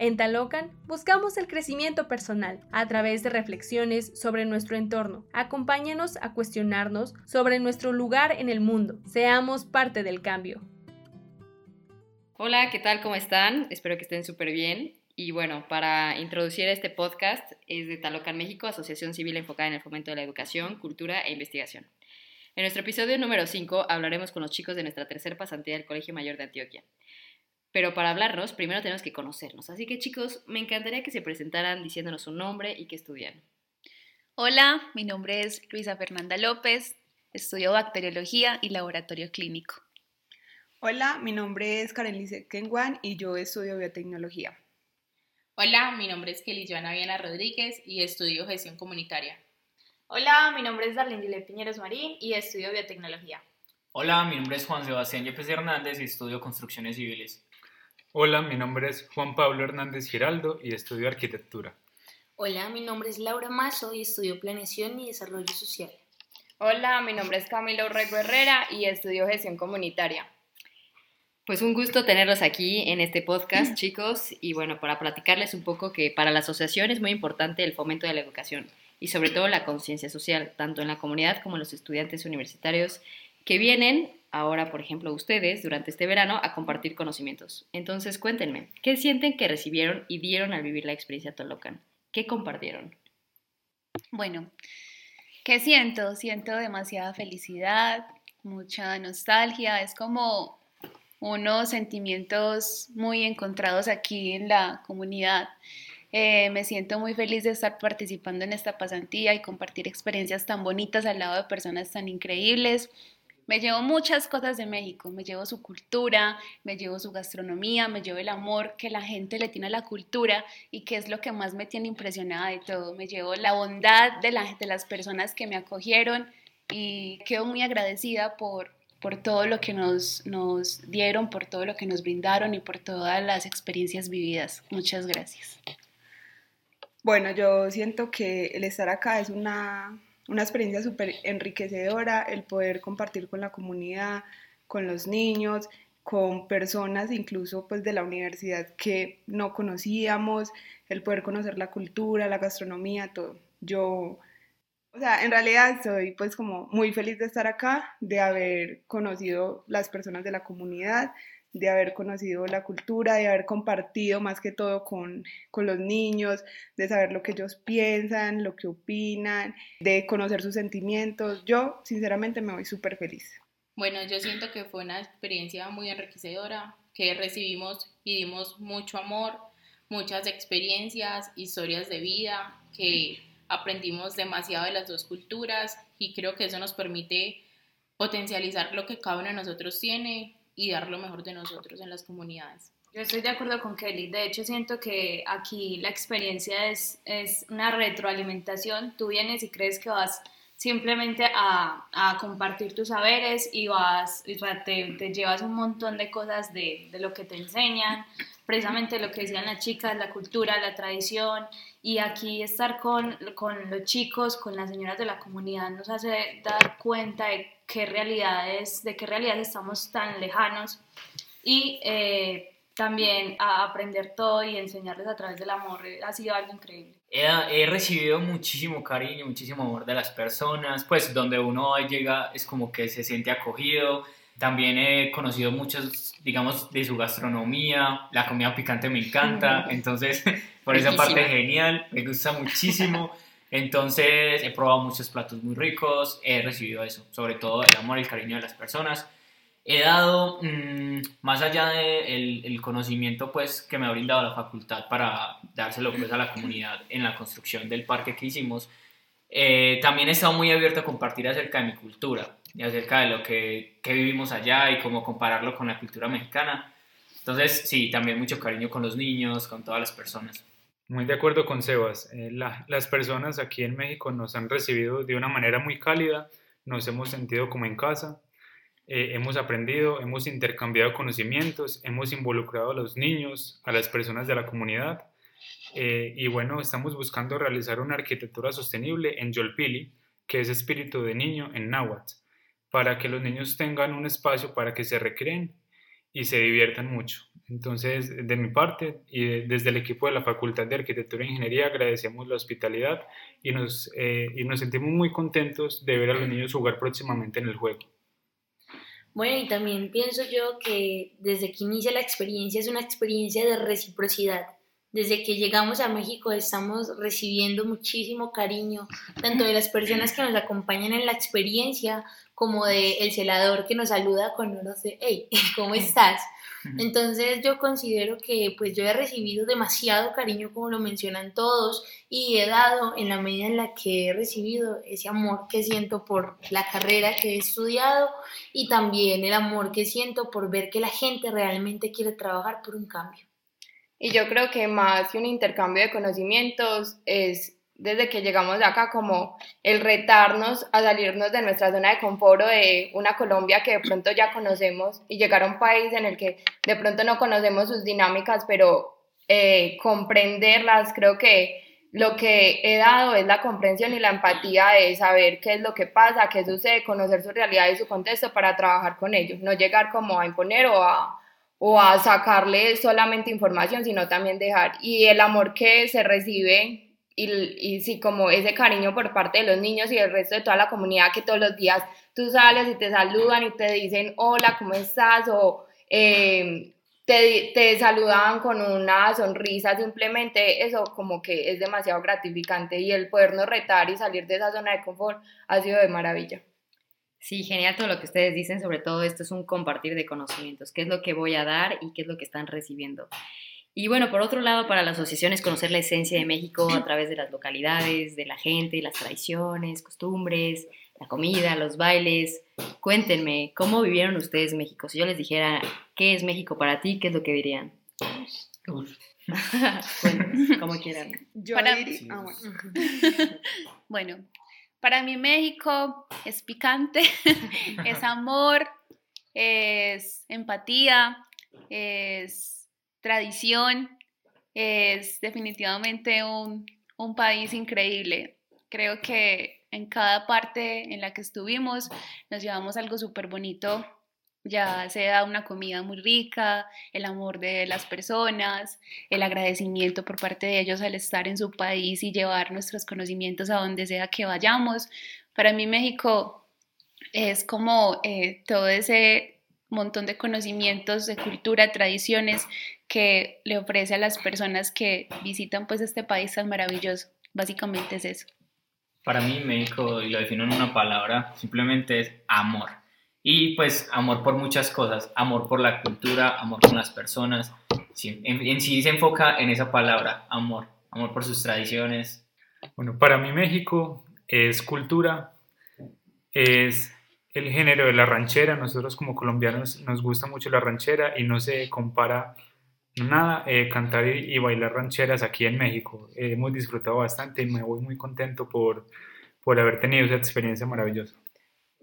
En Talocan buscamos el crecimiento personal a través de reflexiones sobre nuestro entorno. Acompáñanos a cuestionarnos sobre nuestro lugar en el mundo. Seamos parte del cambio. Hola, ¿qué tal? ¿Cómo están? Espero que estén súper bien. Y bueno, para introducir este podcast es de Talocan México, Asociación Civil enfocada en el fomento de la educación, cultura e investigación. En nuestro episodio número 5 hablaremos con los chicos de nuestra tercera pasantía del Colegio Mayor de Antioquia. Pero para hablarnos, primero tenemos que conocernos. Así que chicos, me encantaría que se presentaran diciéndonos su nombre y qué estudian. Hola, mi nombre es Luisa Fernanda López, estudio bacteriología y laboratorio clínico. Hola, mi nombre es Karen Lice Kenguan y yo estudio biotecnología. Hola, mi nombre es Kelly Joana Viana Rodríguez y estudio gestión comunitaria. Hola, mi nombre es Darlene Piñeros Marín y estudio biotecnología. Hola, mi nombre es Juan Sebastián Yepes Hernández y estudio construcciones civiles. Hola, mi nombre es Juan Pablo Hernández Giraldo y estudio arquitectura. Hola, mi nombre es Laura Mazo y estudio planeación y desarrollo social. Hola, mi nombre es Camilo Rego Herrera y estudio gestión comunitaria. Pues un gusto tenerlos aquí en este podcast, chicos, y bueno, para platicarles un poco que para la asociación es muy importante el fomento de la educación y sobre todo la conciencia social, tanto en la comunidad como en los estudiantes universitarios que vienen ahora, por ejemplo, ustedes durante este verano a compartir conocimientos. Entonces, cuéntenme, ¿qué sienten que recibieron y dieron al vivir la experiencia Tolocan? ¿Qué compartieron? Bueno, ¿qué siento? Siento demasiada felicidad, mucha nostalgia, es como unos sentimientos muy encontrados aquí en la comunidad. Eh, me siento muy feliz de estar participando en esta pasantía y compartir experiencias tan bonitas al lado de personas tan increíbles. Me llevo muchas cosas de México, me llevo su cultura, me llevo su gastronomía, me llevo el amor que la gente le tiene a la cultura y que es lo que más me tiene impresionada de todo. Me llevo la bondad de, la, de las personas que me acogieron y quedo muy agradecida por, por todo lo que nos, nos dieron, por todo lo que nos brindaron y por todas las experiencias vividas. Muchas gracias. Bueno, yo siento que el estar acá es una una experiencia súper enriquecedora, el poder compartir con la comunidad, con los niños, con personas incluso pues de la universidad que no conocíamos, el poder conocer la cultura, la gastronomía, todo. Yo, o sea, en realidad soy pues como muy feliz de estar acá, de haber conocido las personas de la comunidad, de haber conocido la cultura, de haber compartido más que todo con, con, los niños, de saber lo que ellos piensan, lo que opinan, de conocer sus sentimientos. Yo, sinceramente, me voy súper feliz. Bueno, yo siento que fue una experiencia muy enriquecedora, que recibimos y dimos mucho amor, muchas experiencias, historias de vida, que aprendimos demasiado de las dos culturas y creo que eso nos permite potencializar lo que cada uno de nosotros tiene, y dar lo mejor de nosotros en las comunidades. Yo estoy de acuerdo con Kelly. De hecho, siento que aquí la experiencia es, es una retroalimentación. Tú vienes y crees que vas simplemente a, a compartir tus saberes y vas, sea, te, te, llevas un montón de cosas de, de, lo que te enseñan, precisamente lo que decían las chicas, la cultura, la tradición, y aquí estar con, con los chicos, con las señoras de la comunidad nos hace dar cuenta de qué realidades, de qué realidades estamos tan lejanos y eh, también a aprender todo y enseñarles a través del amor eh, ha sido algo increíble. He, he, recibido muchísimo cariño, muchísimo amor de las personas, pues donde uno llega es como que se siente acogido. También he conocido muchos, digamos, de su gastronomía, la comida picante me encanta, entonces por esa parte genial, me gusta muchísimo. Entonces he probado muchos platos muy ricos, he recibido eso, sobre todo el amor y el cariño de las personas. He dado, mmm, más allá del de el conocimiento pues, que me ha brindado la facultad para dárselo pues, a la comunidad en la construcción del parque que hicimos, eh, también he estado muy abierto a compartir acerca de mi cultura y acerca de lo que, que vivimos allá y cómo compararlo con la cultura mexicana. Entonces, sí, también mucho cariño con los niños, con todas las personas. Muy de acuerdo con Sebas. Eh, la, las personas aquí en México nos han recibido de una manera muy cálida, nos hemos sentido como en casa, eh, hemos aprendido, hemos intercambiado conocimientos, hemos involucrado a los niños, a las personas de la comunidad. Eh, y bueno, estamos buscando realizar una arquitectura sostenible en Yolpili, que es espíritu de niño en náhuatl, para que los niños tengan un espacio para que se recreen y se diviertan mucho. Entonces, de mi parte y desde el equipo de la Facultad de Arquitectura e Ingeniería agradecemos la hospitalidad y nos, eh, y nos sentimos muy contentos de ver a los niños jugar próximamente en el juego. Bueno, y también pienso yo que desde que inicia la experiencia es una experiencia de reciprocidad. Desde que llegamos a México estamos recibiendo muchísimo cariño, tanto de las personas que nos acompañan en la experiencia como de el celador que nos saluda con uno de, hey, ¿cómo estás? Entonces yo considero que pues yo he recibido demasiado cariño como lo mencionan todos y he dado en la medida en la que he recibido ese amor que siento por la carrera que he estudiado y también el amor que siento por ver que la gente realmente quiere trabajar por un cambio. Y yo creo que más que un intercambio de conocimientos es desde que llegamos acá, como el retarnos a salirnos de nuestra zona de confort de una Colombia que de pronto ya conocemos y llegar a un país en el que de pronto no conocemos sus dinámicas, pero eh, comprenderlas, creo que lo que he dado es la comprensión y la empatía de saber qué es lo que pasa, qué sucede, conocer su realidad y su contexto para trabajar con ellos, no llegar como a imponer o a, o a sacarle solamente información, sino también dejar. Y el amor que se recibe y, sí, como ese cariño por parte de los niños y del resto de toda la comunidad que todos los días tú sales y te saludan y te dicen hola, ¿cómo estás? o eh, te, te saludan con una sonrisa, simplemente eso como que es demasiado gratificante y el podernos retar y salir de esa zona de confort ha sido de maravilla. Sí, genial todo lo que ustedes dicen, sobre todo esto es un compartir de conocimientos, qué es lo que voy a dar y qué es lo que están recibiendo. Y bueno, por otro lado, para la asociación es conocer la esencia de México a través de las localidades, de la gente, las tradiciones, costumbres, la comida, los bailes. Cuéntenme, ¿cómo vivieron ustedes México? Si yo les dijera, ¿qué es México para ti? ¿Qué es lo que dirían? bueno, como quieran. para... Ah, bueno. para mí México es picante, es amor, es empatía, es tradición, es definitivamente un, un país increíble. Creo que en cada parte en la que estuvimos nos llevamos algo súper bonito, ya sea una comida muy rica, el amor de las personas, el agradecimiento por parte de ellos al estar en su país y llevar nuestros conocimientos a donde sea que vayamos. Para mí México es como eh, todo ese montón de conocimientos de cultura, tradiciones que le ofrece a las personas que visitan pues este país tan maravilloso. Básicamente es eso. Para mí México, y lo defino en una palabra, simplemente es amor. Y pues amor por muchas cosas, amor por la cultura, amor por las personas. en, en sí se enfoca en esa palabra, amor, amor por sus tradiciones. Bueno, para mí México es cultura, es el género de la ranchera. Nosotros como colombianos nos gusta mucho la ranchera y no se compara nada eh, cantar y, bailar rancheras aquí en México. hemos disfrutado bastante y me voy muy contento por, por haber tenido esa experiencia maravillosa.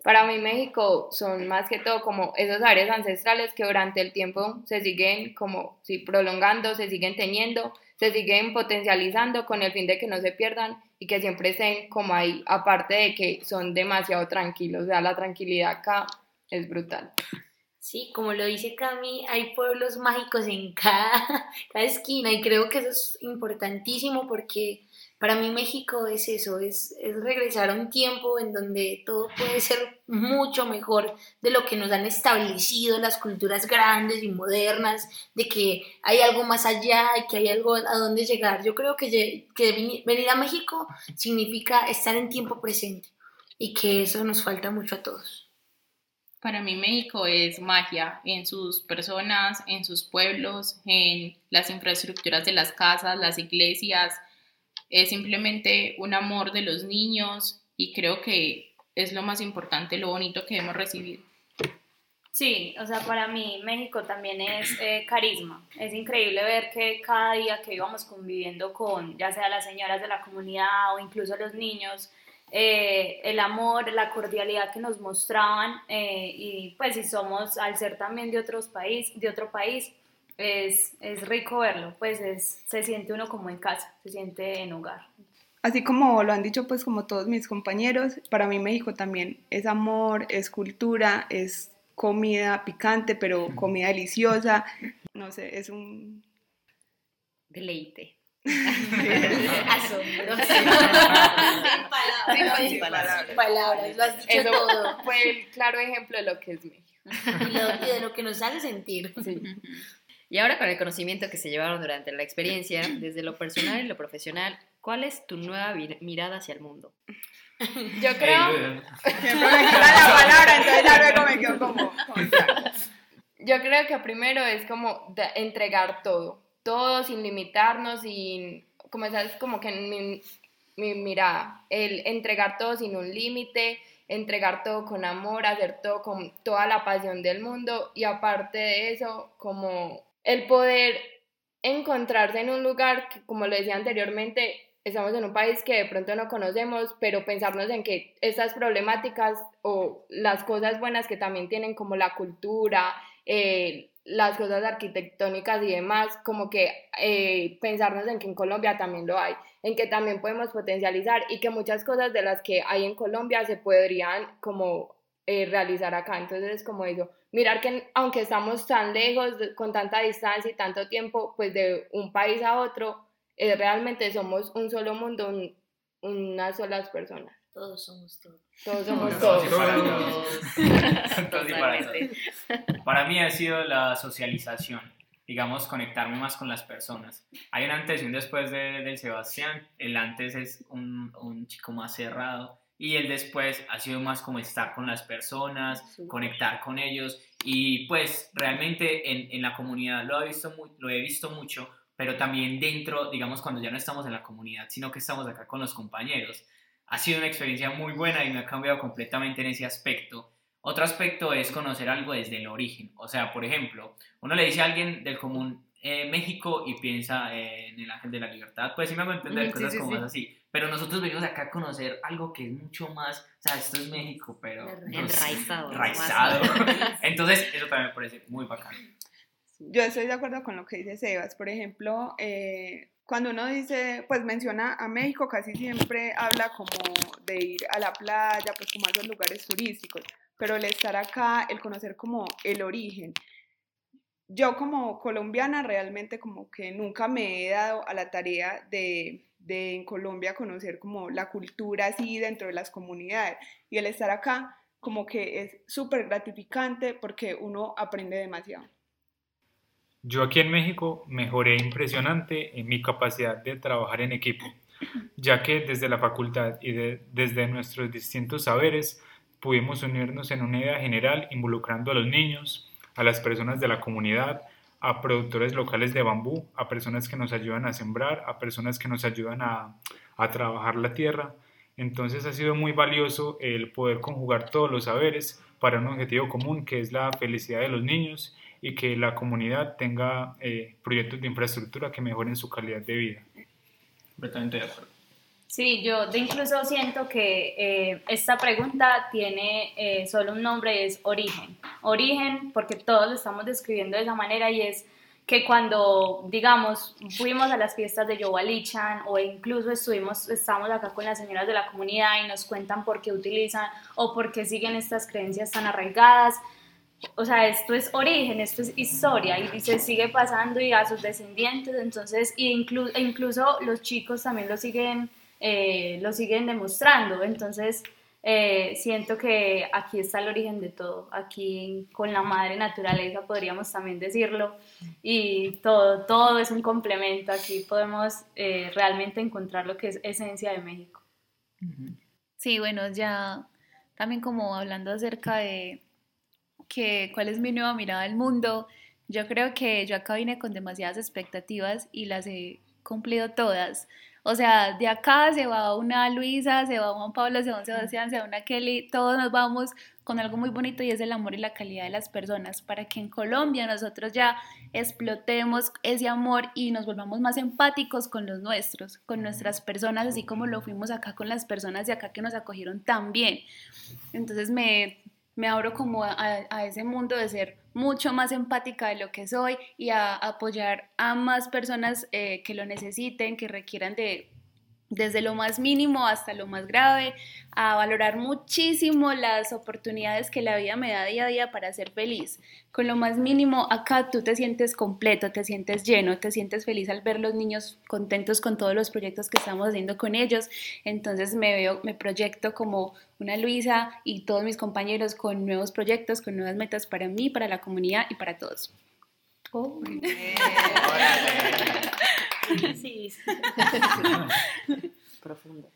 Para mí México son más que todo como esas áreas ancestrales que durante el tiempo se siguen como si prolongando, se siguen teniendo, se siguen potencializando con el fin de que no se pierdan y que siempre estén como ahí, aparte de que son demasiado tranquilos, o sea, la tranquilidad acá es brutal. Sí, como lo dice Cami, hay pueblos mágicos en cada, esquina y creo que eso es importantísimo porque para mí México es eso, es, es, regresar a un tiempo en donde todo puede ser mucho mejor de lo que nos han establecido las culturas grandes y modernas, de que hay algo más allá y que hay algo a donde llegar. Yo creo que, que venir a México significa estar en tiempo presente y que eso nos falta mucho a todos. Para mí México es magia en sus personas, en sus pueblos, en las infraestructuras de las casas, las iglesias. Es simplemente un amor de los niños y creo que es lo más importante, lo bonito que hemos recibido. Sí, o sea, para mí México también es eh, carisma. Es increíble ver que cada día que íbamos conviviendo con, ya sea las señoras de la comunidad o incluso los niños, eh, el amor, la cordialidad que nos mostraban eh, y pues si somos al ser también de otros país, de otro país, es, es rico verlo, pues es, se siente uno como en casa, se siente en hogar. Así como lo han dicho pues como todos mis compañeros, para mí México también es amor, es cultura, es comida picante, pero comida deliciosa. No sé, es un... Deleite. Asombroso. Sin Sin palabras. palabras, lo has dicho Eso todo. fue el claro ejemplo de lo que es México. Y, lo- y de lo que nos hace sentir. Y ahora con el conocimiento que se llevaron durante la experiencia, desde lo personal y lo profesional, ¿cuál es tu nueva mirada hacia el mundo? Yo creo... Siempre me quita la palabra, entonces ya luego me quedo como... Yo creo que primero es como entregar todo, todo sin limitarnos, sin, como sabes, como que mi, mi mirada, el entregar todo sin un límite, entregar todo con amor, hacer todo con toda la pasión del mundo y aparte de eso, como el poder encontrarse en un lugar que, como lo decía anteriormente, estamos en un país que de pronto no conocemos, pero pensarnos en que estas problemáticas o las cosas buenas que también tienen como la cultura, eh, las cosas arquitectónicas y demás, como que eh, pensarnos en que en Colombia también lo hay, en que también podemos potencializar y que muchas cosas de las que hay en Colombia se podrían como eh, realizar acá. Entonces es como eso, mirar que aunque estamos tan lejos, con tanta distancia y tanto tiempo, pues de un país a otro, eh, realmente somos un solo mundo, un- unas solas personas. Todos somos todos. Todos somos Todos para todos. Todos y para todos. Totalmente. Para mí ha sido la socialización, digamos, conectarme más con las personas. Hay un antes y un después de, del Sebastián. El antes es un, un chico más cerrado y el después ha sido más como estar con las personas, conectar con ellos y pues realmente en, en la comunidad lo he, visto mu- lo he visto mucho, pero también dentro, digamos, cuando ya no estamos en la comunidad, sino que estamos acá con los compañeros. Ha sido una experiencia muy buena y me ha cambiado completamente en ese aspecto. Otro aspecto es conocer algo desde el origen. O sea, por ejemplo, uno le dice a alguien del común eh, México y piensa eh, en el ángel de la libertad. Pues sí me hago entender sí, cosas sí, como sí. así. Pero nosotros venimos acá a conocer algo que es mucho más. O sea, esto es México, pero. no Enraizado. Enraizado. Entonces, eso también me parece muy bacano. Yo estoy de acuerdo con lo que dice Sebas. Por ejemplo, eh, cuando uno dice, pues menciona a México, casi siempre habla como de ir a la playa, pues como a esos lugares turísticos. Pero el estar acá, el conocer como el origen. Yo como colombiana realmente como que nunca me he dado a la tarea de, de en Colombia conocer como la cultura así dentro de las comunidades. Y el estar acá como que es súper gratificante porque uno aprende demasiado. Yo aquí en México mejoré impresionante en mi capacidad de trabajar en equipo, ya que desde la facultad y de- desde nuestros distintos saberes pudimos unirnos en una idea general involucrando a los niños, a las personas de la comunidad, a productores locales de bambú, a personas que nos ayudan a sembrar, a personas que nos ayudan a, a trabajar la tierra. Entonces ha sido muy valioso el poder conjugar todos los saberes para un objetivo común que es la felicidad de los niños y que la comunidad tenga eh, proyectos de infraestructura que mejoren su calidad de vida. Completamente de acuerdo. Sí, yo de incluso siento que eh, esta pregunta tiene eh, solo un nombre, es origen. Origen, porque todos lo estamos describiendo de esa manera y es que cuando, digamos, fuimos a las fiestas de Yowalichan o incluso estuvimos, estamos acá con las señoras de la comunidad y nos cuentan por qué utilizan o por qué siguen estas creencias tan arraigadas, o sea, esto es origen, esto es historia y se sigue pasando y a sus descendientes, entonces, y inclu- e incluso los chicos también lo siguen, eh, lo siguen demostrando, entonces eh, siento que aquí está el origen de todo, aquí con la madre naturaleza podríamos también decirlo y todo, todo es un complemento, aquí podemos eh, realmente encontrar lo que es esencia de México. Sí, bueno, ya también como hablando acerca de que cuál es mi nueva mirada al mundo, yo creo que yo acá vine con demasiadas expectativas y las he cumplido todas. O sea, de acá se va una Luisa, se va Juan Pablo, se va un Sebastián, se va una Kelly, todos nos vamos con algo muy bonito y es el amor y la calidad de las personas, para que en Colombia nosotros ya explotemos ese amor y nos volvamos más empáticos con los nuestros, con nuestras personas, así como lo fuimos acá con las personas de acá que nos acogieron tan bien. Entonces me, me abro como a, a ese mundo de ser mucho más empática de lo que soy y a, apoyar a más personas eh, que lo necesiten, que requieran de desde lo más mínimo hasta lo más grave, a valorar muchísimo las oportunidades que la vida me da día a día para ser feliz. Con lo más mínimo, acá tú te sientes completo, te sientes lleno, te sientes feliz al ver los niños contentos con todos los proyectos que estamos haciendo con ellos. Entonces me veo, me proyecto como una Luisa y todos mis compañeros con nuevos proyectos, con nuevas metas para mí, para la comunidad y para todos. Oh. Sí. Profundo.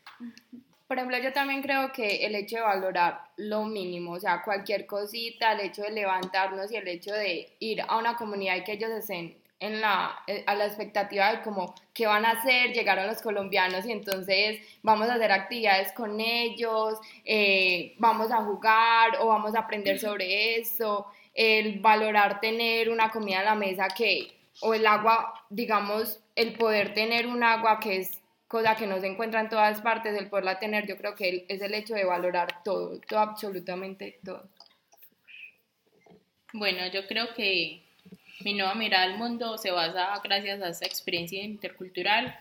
Por ejemplo, yo también creo que el hecho de valorar lo mínimo, o sea, cualquier cosita, el hecho de levantarnos y el hecho de ir a una comunidad y que ellos estén en la, eh, a la expectativa de como qué van a hacer, llegaron los colombianos y entonces vamos a hacer actividades con ellos, eh, vamos a jugar o vamos a aprender sobre eso, el valorar tener una comida en la mesa que, o el agua, digamos, el poder tener un agua que es cosa que no se encuentra en todas partes, el poderla tener, yo creo que es el hecho de valorar todo, todo, absolutamente todo. Bueno, yo creo que mi nueva mirada al mundo se basa gracias a esa experiencia intercultural,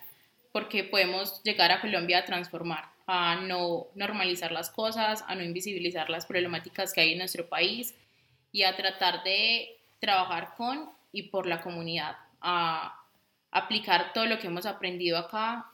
porque podemos llegar a Colombia a transformar, a no normalizar las cosas, a no invisibilizar las problemáticas que hay en nuestro país y a tratar de trabajar con y por la comunidad, a aplicar todo lo que hemos aprendido acá,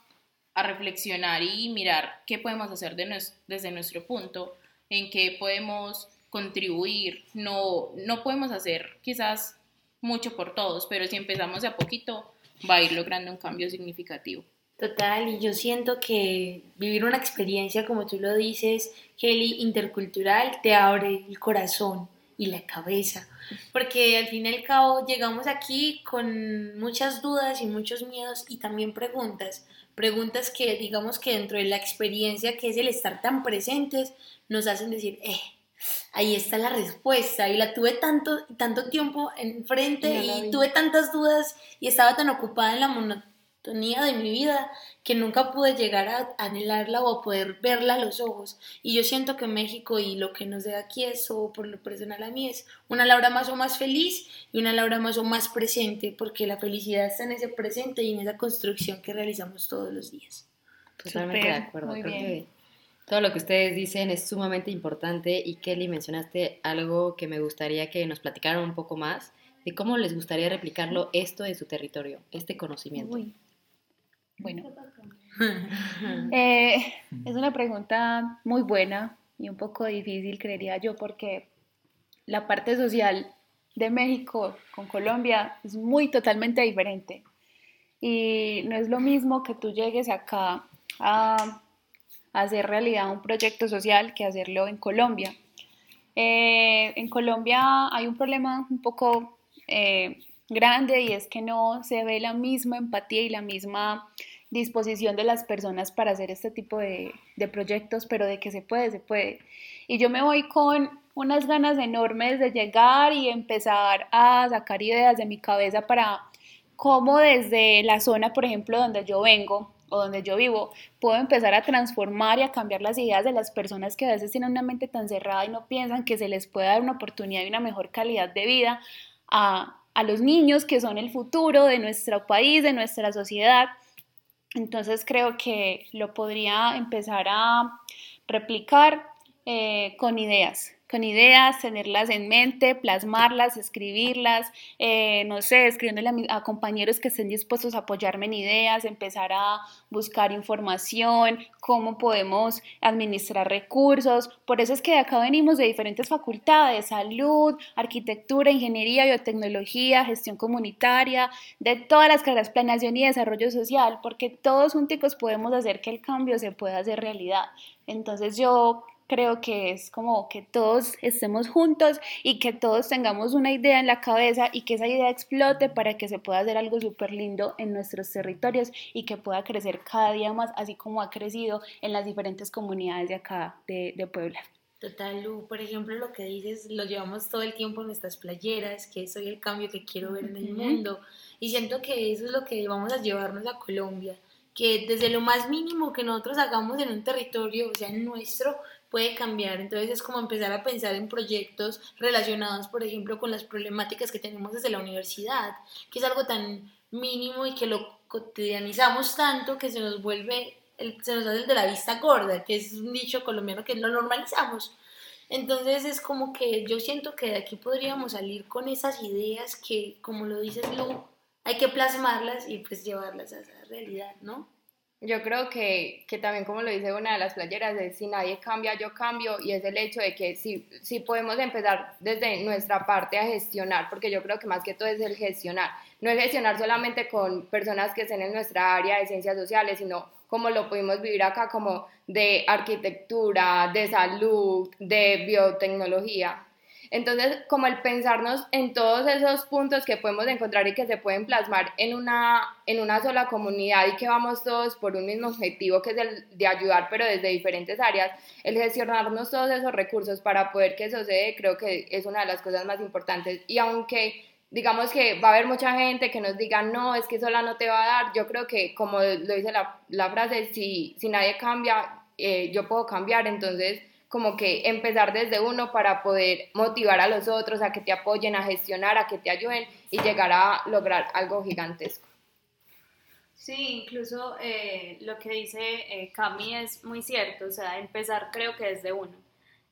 a reflexionar y mirar qué podemos hacer desde nuestro punto, en qué podemos contribuir. No, no podemos hacer quizás mucho por todos, pero si empezamos de a poquito, va a ir logrando un cambio significativo. Total, y yo siento que vivir una experiencia, como tú lo dices, Kelly, intercultural, te abre el corazón y la cabeza, porque al fin y al cabo llegamos aquí con muchas dudas y muchos miedos y también preguntas, preguntas que digamos que dentro de la experiencia que es el estar tan presentes nos hacen decir, eh, ahí está la respuesta y la tuve tanto, tanto tiempo enfrente y tuve tantas dudas y estaba tan ocupada en la monotonía de mi vida que nunca pude llegar a anhelarla o a poder verla a los ojos. Y yo siento que México y lo que nos da aquí es, o por lo personal a mí, es una Laura más o más feliz y una Laura más o más presente, porque la felicidad está en ese presente y en esa construcción que realizamos todos los días. Totalmente de acuerdo. Todo lo que ustedes dicen es sumamente importante y Kelly mencionaste algo que me gustaría que nos platicaran un poco más de cómo les gustaría replicarlo esto en su territorio, este conocimiento. Bueno, eh, es una pregunta muy buena y un poco difícil, creería yo, porque la parte social de México con Colombia es muy totalmente diferente. Y no es lo mismo que tú llegues acá a hacer realidad un proyecto social que hacerlo en Colombia. Eh, en Colombia hay un problema un poco eh, grande y es que no se ve la misma empatía y la misma disposición de las personas para hacer este tipo de, proyectos, pero de que se puede, se puede. Y yo me voy con unas ganas enormes de llegar y empezar a sacar ideas de mi cabeza para cómo desde la zona, por ejemplo, donde yo vengo, o donde yo vivo, puedo empezar a transformar y a cambiar las ideas de las personas que a veces tienen una mente tan cerrada y no piensan que se les puede dar una oportunidad y una mejor calidad de vida a, a los niños que son el futuro de nuestro país, de nuestra sociedad. Entonces creo que lo podría empezar a replicar eh, con ideas, con ideas, tenerlas en mente, plasmarlas, escribirlas, eh, no sé, escribiéndole a, compañeros que estén dispuestos a apoyarme en ideas, empezar a buscar información, cómo podemos administrar recursos. Por eso es que de acá venimos de diferentes facultades, salud, arquitectura, ingeniería, biotecnología, gestión comunitaria, de todas las carreras, planeación y desarrollo social, porque todos juntos podemos hacer que el cambio se pueda hacer realidad. Entonces yo creo que es como que todos estemos juntos y que todos tengamos una idea en la cabeza y que esa idea explote para que se pueda hacer algo súper lindo en nuestros territorios y que pueda crecer cada día más, así como ha crecido en las diferentes comunidades de acá de, de Puebla. Total, Lu, por ejemplo, lo que dices, lo llevamos todo el tiempo en nuestras playeras, que soy el cambio que quiero ver en el mundo, y siento que eso es lo que vamos a llevarnos a Colombia, que desde lo más mínimo que nosotros hagamos en un territorio, o sea, en nuestro, puede cambiar. Entonces es como empezar a pensar en proyectos relacionados, por ejemplo, con las problemáticas que tenemos desde la universidad, que es algo tan mínimo y que lo cotidianizamos tanto que se nos vuelve el, se nos hace el de la vista gorda, que es un dicho colombiano que lo normalizamos. Entonces es como que yo siento que de aquí podríamos salir con esas ideas que, como lo dices Lu, hay que plasmarlas y pues llevarlas a esa realidad, ¿no? Yo creo que, que, también, como lo dice una de las playeras, es si nadie cambia, yo cambio, y es el hecho de que si, si podemos empezar desde nuestra parte a gestionar, porque yo creo que más que todo es el gestionar, no es gestionar solamente con personas que estén en nuestra área de ciencias sociales, sino como lo pudimos vivir acá, como de arquitectura, de salud, de biotecnología. Entonces, como el pensarnos en todos esos puntos que podemos encontrar y que se pueden plasmar en una, en una sola comunidad y que vamos todos por un mismo objetivo, que es el de ayudar, pero desde diferentes áreas, el gestionarnos todos esos recursos para poder que eso creo que es una de las cosas más importantes. Y aunque digamos que va a haber mucha gente que nos diga, no, es que sola no te va a dar, yo creo que como lo dice la, la frase, si, si nadie cambia, eh, yo puedo cambiar, entonces como que empezar desde uno para poder motivar a los otros a que te apoyen, a gestionar, a que te ayuden y llegar a lograr algo gigantesco. Sí, incluso eh, lo que dice eh, Cami es muy cierto, o sea, empezar creo que desde uno.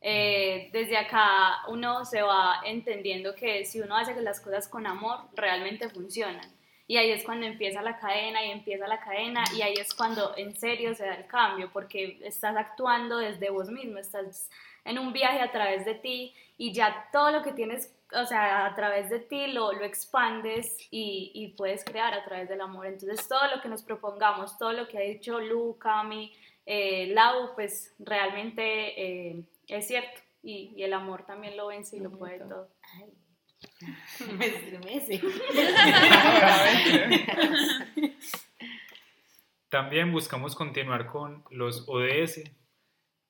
Eh, desde acá uno se va entendiendo que si uno hace las cosas con amor, realmente funcionan. Y ahí es cuando empieza la cadena y empieza la cadena y ahí es cuando en serio se da el cambio porque estás actuando desde vos mismo, estás en un viaje a través de ti y ya todo lo que tienes, o sea, a través de ti lo, lo expandes y, y, puedes crear a través del amor. Entonces todo lo que nos propongamos, todo lo que ha dicho Lu, Cami, eh, Lau, pues realmente eh, es cierto. Y, y, el amor también lo vence y lo puede todo. Me estremece. También buscamos continuar con los ODS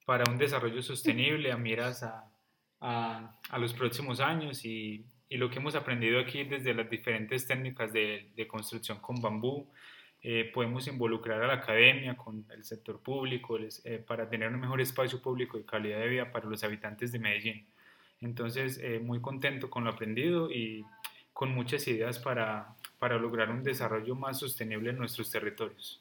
para un desarrollo sostenible a miras a, a, a los próximos años y, y, lo que hemos aprendido aquí desde las diferentes técnicas de, de construcción con bambú. Eh, podemos involucrar a la academia con el sector público eh, para tener un mejor espacio público y calidad de vida para los habitantes de Medellín. Entonces, eh, muy contento con lo aprendido y con muchas ideas para, para lograr un desarrollo más sostenible en nuestros territorios.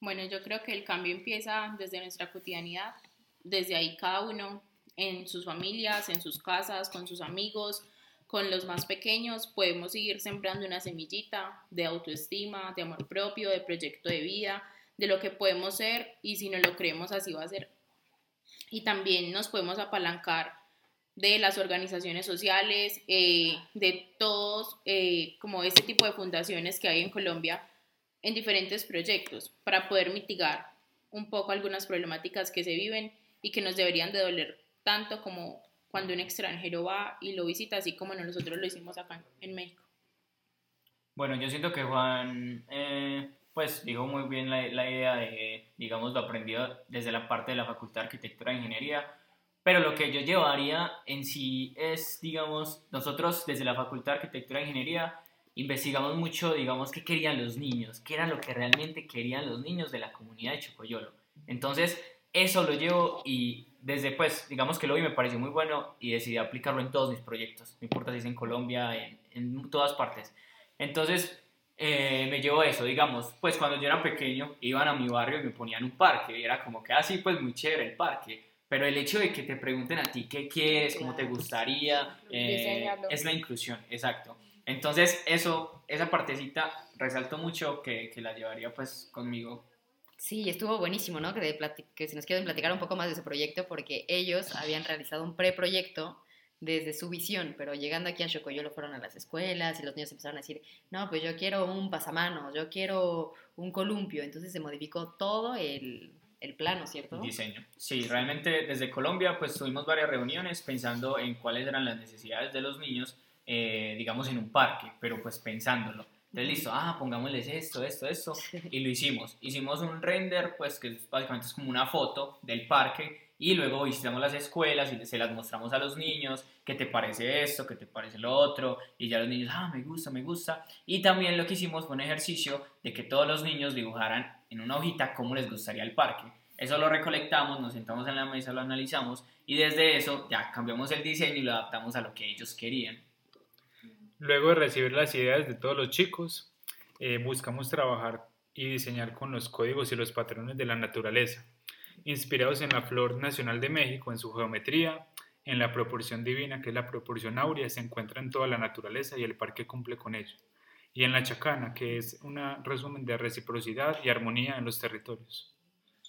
Bueno, yo creo que el cambio empieza desde nuestra cotidianidad, desde ahí cada uno en sus familias, en sus casas, con sus amigos, con los más pequeños, podemos seguir sembrando una semillita de autoestima, de amor propio, de proyecto de vida, de lo que podemos ser y si no lo creemos así va a ser. Y también nos podemos apalancar de las organizaciones sociales, eh, de todos, eh, como este tipo de fundaciones que hay en Colombia en diferentes proyectos para poder mitigar un poco algunas problemáticas que se viven y que nos deberían de doler tanto como cuando un extranjero va y lo visita, así como nosotros lo hicimos acá en México. Bueno, yo siento que Juan, eh, pues dijo muy bien la, la idea de, digamos, lo aprendido desde la parte de la Facultad de Arquitectura e Ingeniería, pero lo que yo llevaría en sí es, digamos, nosotros desde la Facultad de Arquitectura e Ingeniería investigamos mucho, digamos, qué querían los niños, qué era lo que realmente querían los niños de la comunidad de Chocoyolo. Entonces, eso lo llevo y desde, pues, digamos que lo vi me pareció muy bueno y decidí aplicarlo en todos mis proyectos. No importa si es en Colombia, en, en todas partes. Entonces, eh, me llevo eso, digamos, pues cuando yo era pequeño, iban a mi barrio y me ponían un parque y era como que así, ah, pues muy chévere el parque pero el hecho de que te pregunten a ti qué quieres, cómo te gustaría, eh, es la inclusión, exacto. Entonces, eso, esa partecita resalto mucho que, que la llevaría pues conmigo. Sí, estuvo buenísimo, ¿no? Que, que se nos quieren platicar un poco más de ese proyecto porque ellos habían realizado un preproyecto desde su visión, pero llegando aquí a Chocoyolo fueron a las escuelas y los niños empezaron a decir, no, pues yo quiero un pasamanos, yo quiero un columpio, entonces se modificó todo el, el plano, ¿cierto? Diseño. Sí, realmente desde Colombia pues tuvimos varias reuniones pensando en cuáles eran las necesidades de los niños, eh, digamos en un parque, pero pues pensándolo. Entonces, listo, ah, pongámosles esto, esto, esto, y lo hicimos. Hicimos un render, pues que básicamente es como una foto del parque, y luego visitamos las escuelas y se las mostramos a los niños, qué te parece esto, qué te parece lo otro, y ya los niños, ah, me gusta, me gusta. Y también lo que hicimos fue un ejercicio de que todos los niños dibujaran en una hojita cómo les gustaría el parque. Eso lo recolectamos, nos sentamos en la mesa, lo analizamos y desde eso ya cambiamos el diseño y lo adaptamos a lo que ellos querían. Luego de recibir las ideas de todos los chicos, eh, buscamos trabajar y diseñar con los códigos y los patrones de la naturaleza, inspirados en la flor nacional de México, en su geometría, en la proporción divina, que es la proporción áurea, se encuentra en toda la naturaleza y el parque cumple con ello, y en la chacana, que es un resumen de reciprocidad y armonía en los territorios.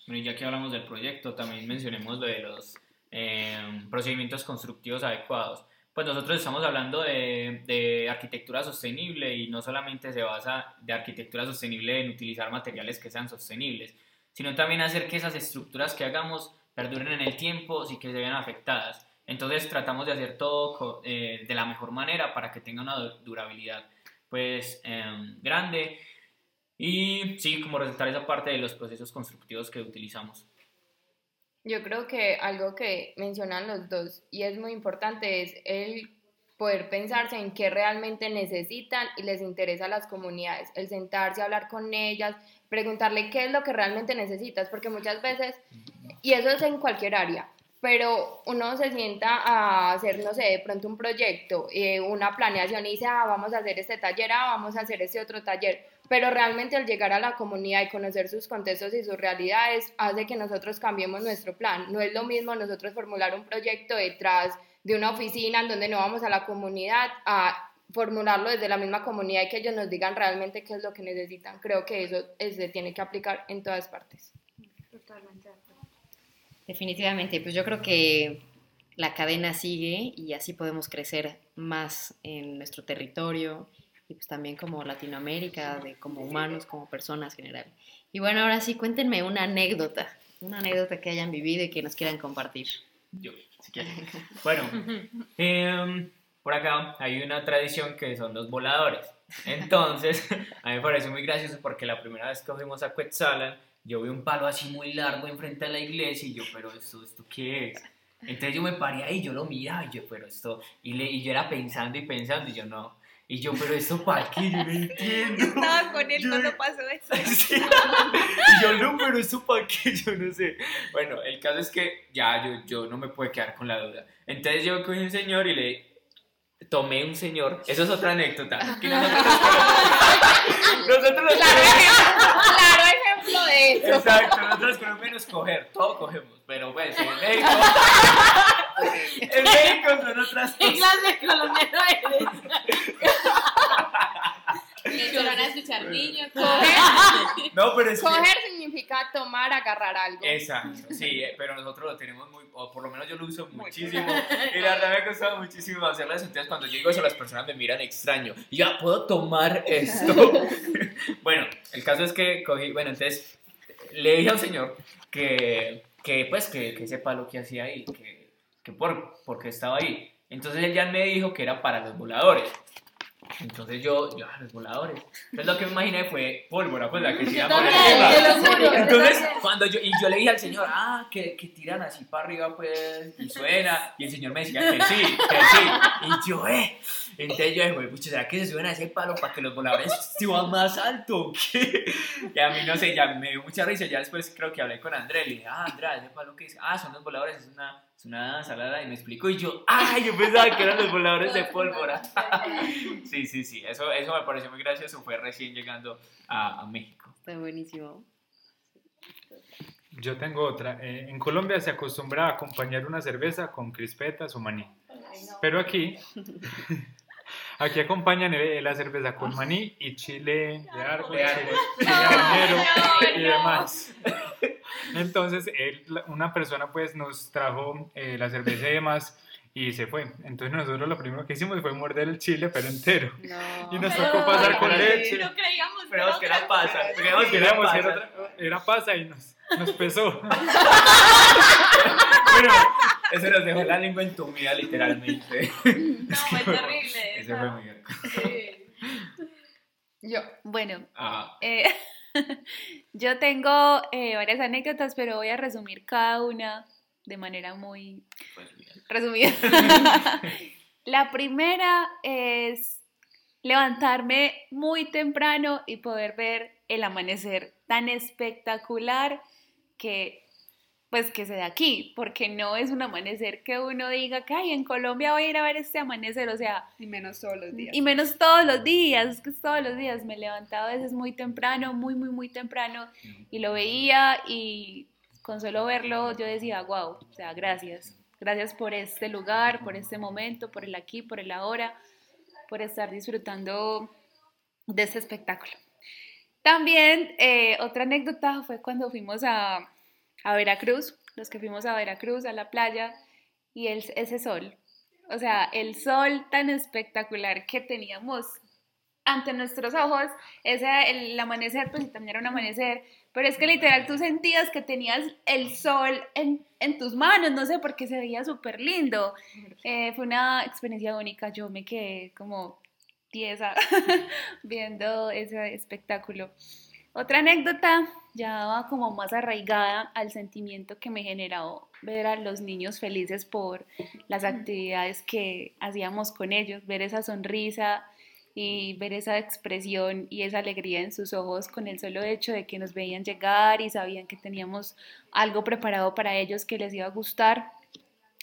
Bueno, y ya que hablamos del proyecto, también mencionemos lo de los eh, procedimientos constructivos adecuados. Pues nosotros estamos hablando de, de, arquitectura sostenible y no solamente se basa de arquitectura sostenible en utilizar materiales que sean sostenibles, sino también hacer que esas estructuras que hagamos perduren en el tiempo sin que se vean afectadas. Entonces tratamos de hacer todo eh, de la mejor manera para que tenga una durabilidad pues eh, grande y sí, como resaltar esa parte de los procesos constructivos que utilizamos. Yo creo que algo que mencionan los dos y es muy importante es el poder pensarse en qué realmente necesitan y les interesa a las comunidades, el sentarse a hablar con ellas, preguntarle qué es lo que realmente necesitas, porque muchas veces, y eso es en cualquier área, pero uno se sienta a hacer, no sé, de pronto un proyecto, eh, una planeación y dice, ah, vamos a hacer este taller, ah, vamos a hacer este otro taller, pero realmente al llegar a la comunidad y conocer sus contextos y sus realidades hace que nosotros cambiemos nuestro plan. No es lo mismo nosotros formular un proyecto detrás de una oficina en donde no vamos a la comunidad a formularlo desde la misma comunidad y que ellos nos digan realmente qué es lo que necesitan. Creo que eso se tiene que aplicar en todas partes. Totalmente. Definitivamente, pues yo creo que la cadena sigue y así podemos crecer más en nuestro territorio y pues también como Latinoamérica, de como humanos, como personas en general. Y bueno, ahora sí, cuéntenme una anécdota, una anécdota que hayan vivido y que nos quieran compartir. Yo, si quieren. Bueno, em, por acá hay una tradición que son los voladores. Entonces, a mí me parece muy gracioso porque la primera vez que fuimos a Quetzalan, yo vi un palo así muy largo enfrente de la iglesia y yo, pero esto, ¿esto qué es? Entonces yo me paré ahí, yo lo miraba y yo, pero esto, y, le, y yo era pensando y pensando y yo no, y yo, pero esto para qué, yo no entiendo. Estaba con él cuando pasó eso. Y yo, no, pero esto para qué, yo no sé. Bueno, el caso es que ya yo, yo no me puedo quedar con la duda. Entonces yo cogí un señor y le tomé un señor. Eso es otra anécdota. Que nosotros nosotros claro, ejemplo, claro ejemplo de eso. Exacto, nosotros colombianos coger, todo cogemos, pero pues en México. en México son otras cosas. En las de colombiano eres. Se van a escuchar niños. Coger, No, pero es que- coger significa tomar, agarrar algo. Exacto, sí, eh, pero nosotros lo tenemos muy, o por lo menos yo lo uso muchísimo. Y la verdad me ha costado muchísimo hacerlas. Entonces, cuando yo digo eso, las personas me miran extraño. Y ya, ¿puedo tomar esto? bueno, el caso es que cogí, bueno, entonces le dije al señor que, que pues, que, que sepa lo que hacía ahí, que, que por, porque estaba ahí. Entonces él ya me dijo que era para los voladores. Entonces yo, yo, ah, los voladores. Entonces lo que me imaginé fue pólvora, pues la que tira por yo Entonces, cuando yo, y yo le dije al señor, ah, que, que tiran así para arriba, pues, y suena. Y el señor me decía que sí, que sí. Y yo, eh. Entonces yo dije, pucha, ¿será que se suben a ese palo para que los voladores suban más alto? o ¿Qué? Y a mí, no sé, ya me dio mucha risa. Ya después creo que hablé con André. Le dije, ah, André, ese palo que es, ah, son los voladores, es una, es una la", Y me explicó. Y yo, ay, yo pensaba que eran los voladores de pólvora. Sí, sí, sí. Eso, eso me pareció muy gracioso. Fue recién llegando a, a México. Está buenísimo. Yo tengo otra. Eh, en Colombia se acostumbra a acompañar una cerveza con crispetas o maní. Pero aquí, aquí acompañan la cerveza con maní y chile de árbol, De chile, árbol. chile habanero y demás. Entonces, él- una persona pues nos trajo eh, la cerveza y demás y se fue. Entonces nosotros lo primero que hicimos fue morder el chile pero entero. No. Y nos tocó pasar con leche. No creíamos Esperamos que era pasa. Esperamos que era era, pasa. otra- era pasa y nos, nos pesó. Bueno, eso nos dejó la lengua entumida literalmente. No, fue terrible. Ese fue muy. Sí. Yo, Bueno, Ah, eh, yo tengo eh, varias anécdotas, pero voy a resumir cada una de manera muy pues resumida. La primera es levantarme muy temprano y poder ver el amanecer tan espectacular que pues que se da aquí, porque no es un amanecer que uno diga que ay, en Colombia voy a ir a ver este amanecer, o sea, Y menos todos los días. y menos todos los días, es que todos los días me levantaba a veces muy temprano, muy, muy, muy temprano, y lo veía y con solo verlo yo decía, wow, o sea, gracias, gracias por este lugar, por este momento, por el aquí, por el ahora, por estar disfrutando de este espectáculo. También eh, otra anécdota fue cuando fuimos a, a Veracruz, los que fuimos a Veracruz, a la playa, y ese sol, o sea, el sol tan espectacular que teníamos ante nuestros ojos, ese, el, amanecer, pues también era un amanecer, pero es que literal tú sentías que tenías el sol en, en tus manos, no sé, porque se veía súper lindo. Eh, fue una experiencia única, yo me quedé como tiesa viendo ese espectáculo. Otra anécdota ya va como más arraigada al sentimiento que me generó ver a los niños felices por las actividades que hacíamos con ellos, ver esa sonrisa y ver esa expresión y esa alegría en sus ojos con el solo hecho de que nos veían llegar y sabían que teníamos algo preparado para ellos que les iba a gustar,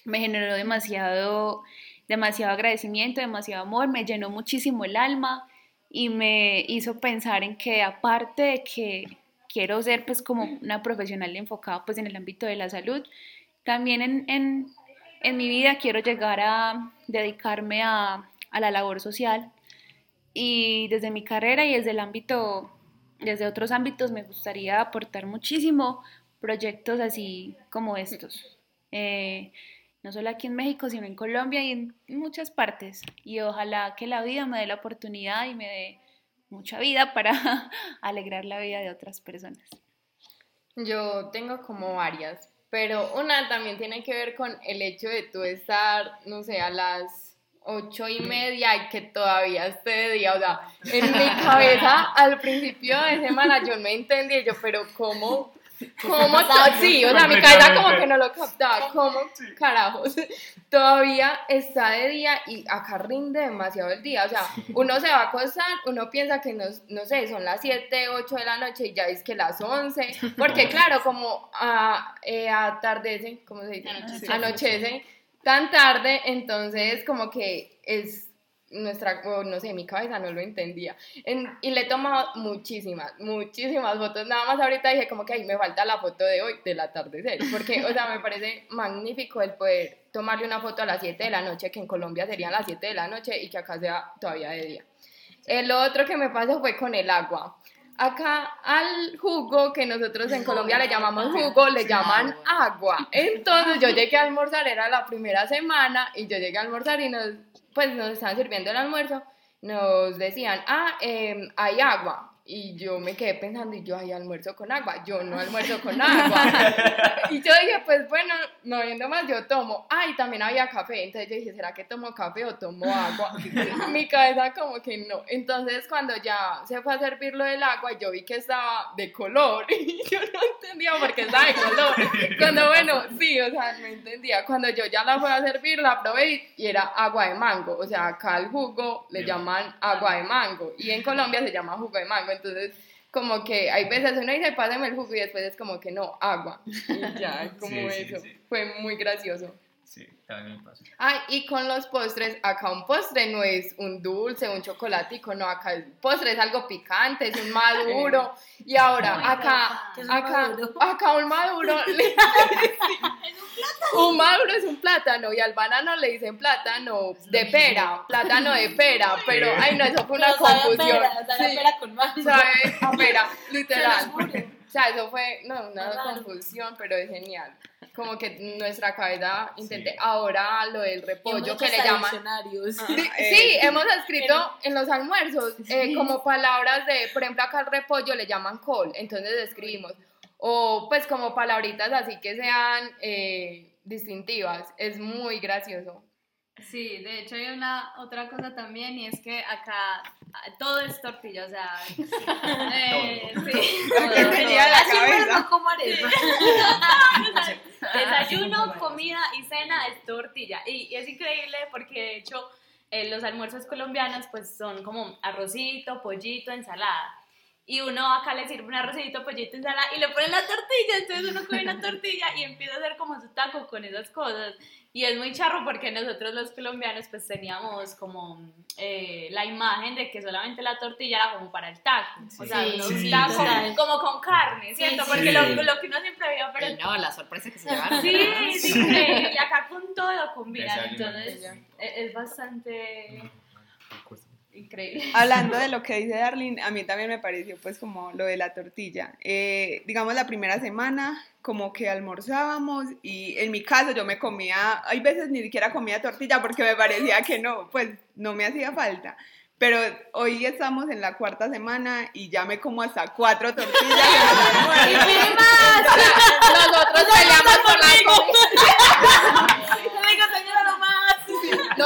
me generó demasiado, demasiado agradecimiento, demasiado amor, me llenó muchísimo el alma y me hizo pensar en que aparte de que quiero ser pues como una profesional enfocada pues en el ámbito de la salud, también en, en, en mi vida quiero llegar a dedicarme a, a la labor social y desde mi carrera y desde el ámbito, desde otros ámbitos me gustaría aportar muchísimo proyectos así como estos. Eh, no solo aquí en México, sino en Colombia y en muchas partes. Y ojalá que la vida me dé la oportunidad y me dé mucha vida para alegrar la vida de otras personas. Yo tengo como varias, pero una también tiene que ver con el hecho de tú estar, no sé, a las ocho y media y que todavía esté de día, o sea, en mi cabeza al principio de semana yo no entendía, yo, pero ¿cómo? ¿Cómo? Sí, o sea, mi cabeza como que no lo captaba, ¿cómo carajos? Todavía está de día y acá rinde demasiado el día, o sea, uno se va a acostar, uno piensa que no, no sé, son las 7, 8 de la noche y ya es que las 11, porque claro, como a, eh, atardece, ¿cómo se dice? Anochece. Anochece tan tarde, entonces como que es nuestra, no sé, mi cabeza no lo entendía. En- y le he tomado muchísimas, muchísimas fotos. Nada más ahorita dije como que ahí me falta la foto de hoy, del atardecer, porque, o sea, me parece magnífico el poder tomarle una foto a las 7 de la noche, que en Colombia serían las 7 de la noche y que acá sea todavía de día. El otro que me pasó fue con el agua. Acá al jugo, que nosotros en Colombia le llamamos jugo, le llaman agua. Entonces yo llegué a almorzar, era la primera semana, y yo llegué a almorzar y nos, pues nos estaban sirviendo el almuerzo, nos decían, ah, em, hay agua. Y yo me quedé pensando, y yo, hay almuerzo con agua, yo no almuerzo con agua. y yo dije, pues bueno, no viendo más, yo tomo. Ah, y también había café, entonces yo dije, ¿será que tomo café o tomo agua? Mi cabeza como que no. Entonces cuando ya se fue a servir lo del agua, yo vi que estaba de color, y yo no entendía por qué estaba de color. Cuando, bueno, sí, o sea, no entendía. Cuando yo ya la fui a servir, la probé y era agua de mango. O sea, acá al jugo le llaman agua de mango y en Colombia se llama jugo de mango. Entonces, como que hay veces uno dice, pásame el jugo y después es como que no, agua. Y ya, como Sí, sí, eso. sí. Fue muy gracioso. Sí, también me pasa. Ay, y con los postres, acá un postre no es un dulce, un chocolatico, no, acá el postre es algo picante, es un maduro. Y ahora, acá, ¿Qué es un acá, maduro? acá un maduro, le- un maduro es un plátano y al banano le dicen plátano de pera, plátano de pera, pero, ay no, eso fue una Pero sabe a confusión. pera, sabe a Sí, pera con mango. sabe a pera, literal. O sea, eso fue, no, una confusión, pero es genial. Como que nuestra cabeza intente, Sí. ahora lo del repollo que le llaman. diccionarios. Sí, sí, hemos escrito en los almuerzos eh, como palabras de, por ejemplo, acá al repollo le llaman col, entonces escribimos. O pues como palabritas así que sean eh, distintivas. Es muy gracioso. Sí, de hecho hay una otra cosa también y es que acá todo es tortilla, o sea, eh, sí, Lo que tenía en la Así cabeza. mismo como arepa. desayuno, comida y cena es tortilla y, y es increíble porque de hecho eh, los almuerzos colombianos pues son como arrocito, pollito, ensalada y uno acá le sirve un arrocito, pollito, ensalada y le ponen la tortilla, entonces uno coge una tortilla y empieza a hacer como su taco con esas cosas. Y es muy charro porque nosotros los colombianos pues teníamos como eh, la imagen de que solamente la tortilla era como para el taco. O sea, Sí, como con carne, ¿cierto? Sí, porque sí. Lo, lo que uno siempre veía, pero... No, la sorpresa que se llevaron. Sí, sí. Y acá con todo combinan, entonces es, es bastante increíble. Hablando de lo que dice Darlene, a mí también me pareció pues como lo de la tortilla. Eh, digamos la primera semana como que almorzábamos y en mi caso yo me comía, hay veces ni siquiera comía tortilla porque me parecía que no, pues no me hacía falta. Pero hoy estamos en la cuarta semana y ya me como hasta cuatro tortillas. el almuerzo. Nosotros peleamos por la comida.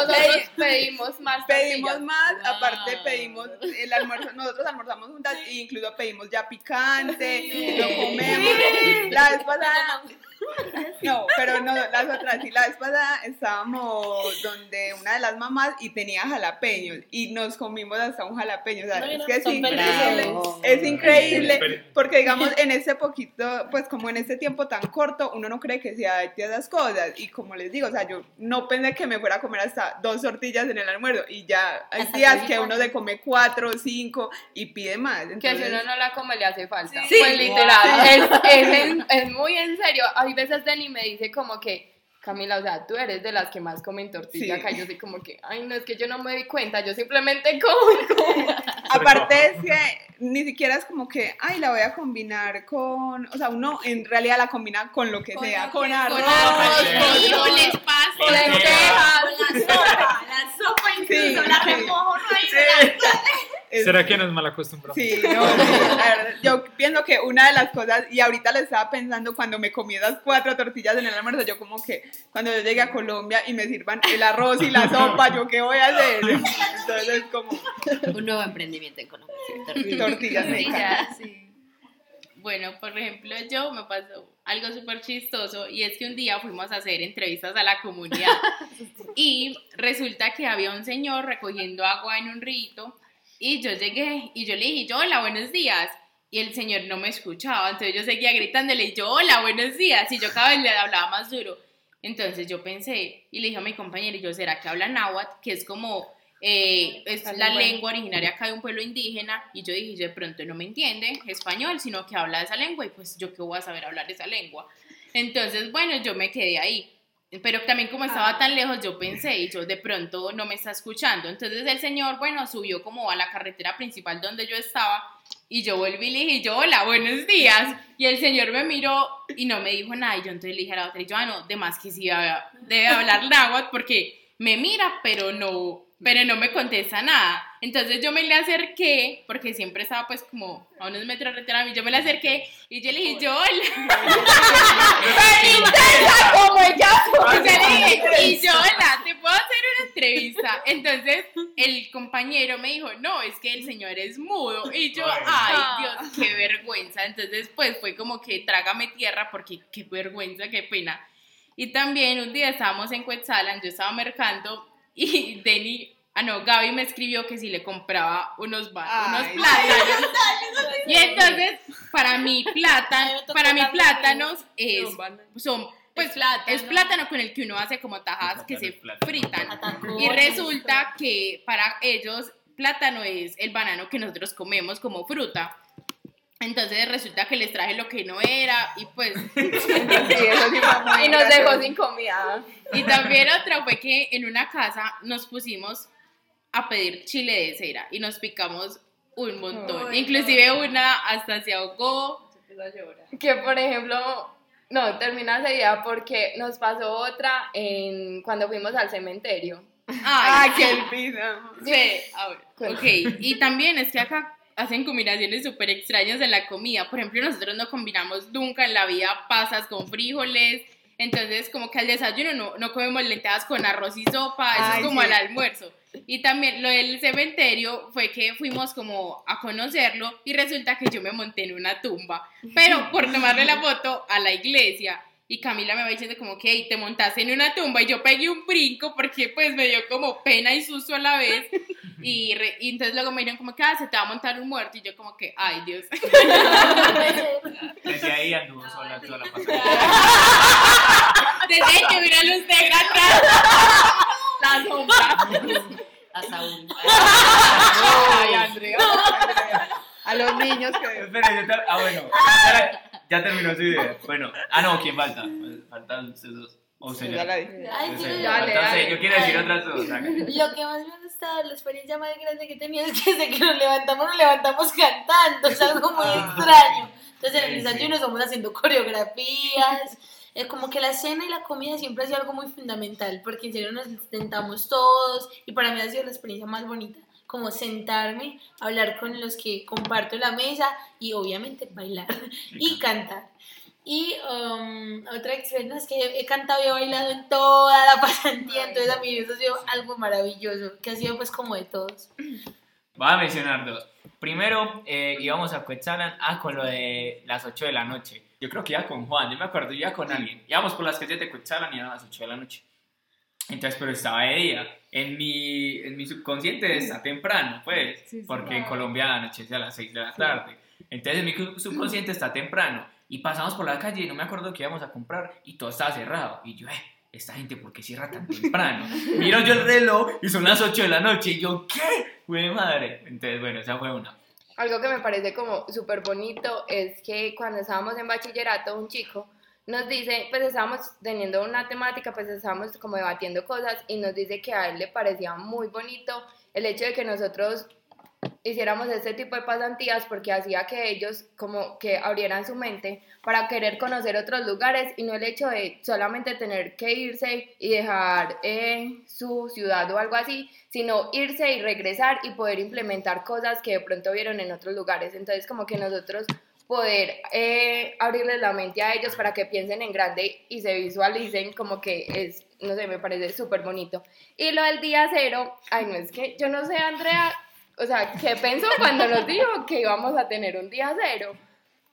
Nosotros pedimos más Pedimos tortillas. más, Wow. aparte pedimos el almuerzo, nosotros almorzamos juntas e incluso pedimos ya picante, lo comemos. La vez pasada, no, pero no, las otras sí, la vez pasada estábamos donde una de las mamás y tenía jalapeños y nos comimos hasta un jalapeño, o sea, es que es increíble, es increíble, porque digamos en este poquito, pues como en este tiempo tan corto, uno no cree que se adapte a esas cosas y como les digo, o sea, yo no pensé que me fuera a comer hasta dos tortillas en el almuerzo y ya hay días que uno se come cuatro, cinco y pide más. Que si uno no la come le hace falta. Sí. Pues literal, es, es, en- es muy en serio. Hay veces Denny me dice como que, Camila, o sea, tú eres de las que más comen tortilla Sí. acá. Yo soy como que, ay, no, es que yo no me di cuenta, yo simplemente como y como. Aparte es que ni siquiera es como que, ay, la voy a combinar con, o sea, uno en realidad la combina con lo que Con sea, lo con arroz, con arroz, con- frijoles, pasta. Lentejas. La sopa, la sopa incluso, Sí, la remojo, no hay es- ¿Será que nos malacostumbramos? Sí, no, sí, la verdad, yo pienso que una de las cosas, y ahorita le estaba pensando cuando me comí esas cuatro tortillas en el almuerzo, yo como que cuando yo llegue a Colombia y me sirvan el arroz y la sopa, ¿yo qué voy a hacer? Entonces como Un nuevo emprendimiento en Colombia. sí, tortillas Sí. Bueno, por ejemplo, yo me pasó algo súper chistoso y es que un día fuimos a hacer entrevistas a la comunidad y resulta que había un señor recogiendo agua en un río y yo llegué y yo le dije, yo, hola, buenos días. Y el señor no me escuchaba, entonces yo seguía gritándole, y yo, hola, buenos días, y yo cada vez le hablaba más duro. Entonces yo pensé y le dije a mi compañero, y yo, ¿será que habla náhuatl? Que es como, eh, es La lengua originaria acá de un pueblo indígena. Y yo dije, yo de pronto no me entiende español, sino que habla esa lengua, y pues yo qué voy a saber hablar esa lengua. Entonces, bueno, yo me quedé ahí. Pero también como estaba tan lejos, yo pensé, y yo de pronto no me está escuchando. Entonces el señor, bueno, subió como a la carretera principal donde yo estaba, y yo volví y le dije, yo, hola, buenos días. Y el señor me miró y no me dijo nada. Y yo entonces le dije a la otra, y yo, ah, no, de más que sí debe hablar náhuatl porque me mira, pero no, pero no me contesta nada. Entonces yo me le acerqué, porque siempre estaba pues como a unos metros de a mí, yo me le acerqué y yo le dije, yo, hola. como ella. Y yo le dije, y yo, hola, ¿te puedo hacer una entrevista? Entonces el compañero me dijo, no, es que el señor es mudo. Y yo, ay, Dios, qué vergüenza. Entonces, pues fue como que trágame tierra porque qué vergüenza, qué pena. Y también un día estábamos en Cuetzalan, yo estaba mercando y Denny, ah no, Gaby me escribió que si le compraba unos, ba- unos Ay. plátanos. Y entonces, para mí, plátano, para mí plátanos es, son, pues, es plátano con el que uno hace como tajadas que se fritan. Y resulta que para ellos plátano es el banano que nosotros comemos como fruta. Entonces resulta que les traje lo que no era y pues... Sí, eso sí fue muy Y nos dejó sin comida. Y también otra fue que en una casa nos pusimos a pedir chile de cera y nos picamos un montón. Inclusive una hasta se ahogó. Que por ejemplo, no, termina esa idea porque nos pasó otra en, cuando fuimos al cementerio. Ay, Ah, el pizza. Sí, ahora, ok. Y también es que acá hacen combinaciones súper extrañas en la comida. Por ejemplo, nosotros no combinamos nunca en la vida pasas con frijoles. Entonces, como que al desayuno no, no comemos lentejas con arroz y sopa. Eso Ay, es como sí. al almuerzo. Y también lo del cementerio fue que fuimos como a conocerlo y resulta que yo me monté en una tumba. Pero por tomarle la foto a la iglesia. y Camila me va diciendo como que hey, te montaste en una tumba y yo pegué un brinco porque pues me dio como pena y susto a la vez y, re- y entonces luego me dijeron como que ah, se te va a montar un muerto y yo como que ay Dios Desde ahí anduvo sola toda la pasada. desde ahí que una luz negra atrás La sombra. A Saúl. Ay, Andrea. A los niños que. Espera, yo te- Ah, bueno. Espera, Ya terminó su idea. Bueno. Ah, no, ¿quién falta? Faltan ustedes dos. O sea, Ya la dije. Ay, sí, Dale, dale, dale. dale. Yo quiero decir otras dos. hágale. Lo que más me ha gustado, la experiencia más grande que he tenido es que desde que nos levantamos, nos levantamos cantando, es algo muy Ah. extraño. Entonces en el Sí, desayuno estamos haciendo coreografías, es como que la cena y la comida siempre ha sido algo muy fundamental, porque en serio nos sentamos todos y para mí ha sido la experiencia más bonita, como sentarme, hablar con los que comparto la mesa y obviamente bailar y cantar. Y um, otra experiencia es que he cantado y he bailado en toda la pasantía, entonces a mí eso ha sido algo maravilloso, que ha sido pues como de todos. Voy a mencionar dos. Primero, eh, íbamos a Cuetzalan, ah, con lo de las 8 de la noche. Yo creo que iba con Juan, yo me acuerdo, yo iba con alguien. Íbamos por las calles de Cuetzalan y eran las 8 de la noche. Entonces, pero estaba de día. En mi, en mi subconsciente está temprano, pues, Sí, sí. porque en Colombia anochece a las 6 de la tarde. Entonces, en mi subconsciente está temprano. Y pasamos por la calle y no me acuerdo qué íbamos a comprar y todo estaba cerrado. Y yo, eh, esta gente, ¿por qué cierra tan temprano? Miro yo el reloj y son las 8 de la noche. Y yo, ¿qué? Güey, madre. Entonces, bueno, esa fue una. Algo que me parece como súper bonito es que cuando estábamos en bachillerato, un chico nos dice, pues estábamos teniendo una temática, pues estábamos como debatiendo cosas y nos dice que a él le parecía muy bonito el hecho de que nosotros hiciéramos este tipo de pasantías porque hacía que ellos como que abrieran su mente para querer conocer otros lugares y no el hecho de solamente tener que irse y dejar eh, su ciudad o algo así, sino irse y regresar y poder implementar cosas que de pronto vieron en otros lugares. Entonces como que nosotros poder eh, abrirles la mente a ellos para que piensen en grande y se visualicen como que es, no sé, me parece súper bonito. Y lo del día cero, ay, no es que, yo no sé, Andrea, o sea, ¿qué pensó cuando nos dijo que íbamos a tener un día cero?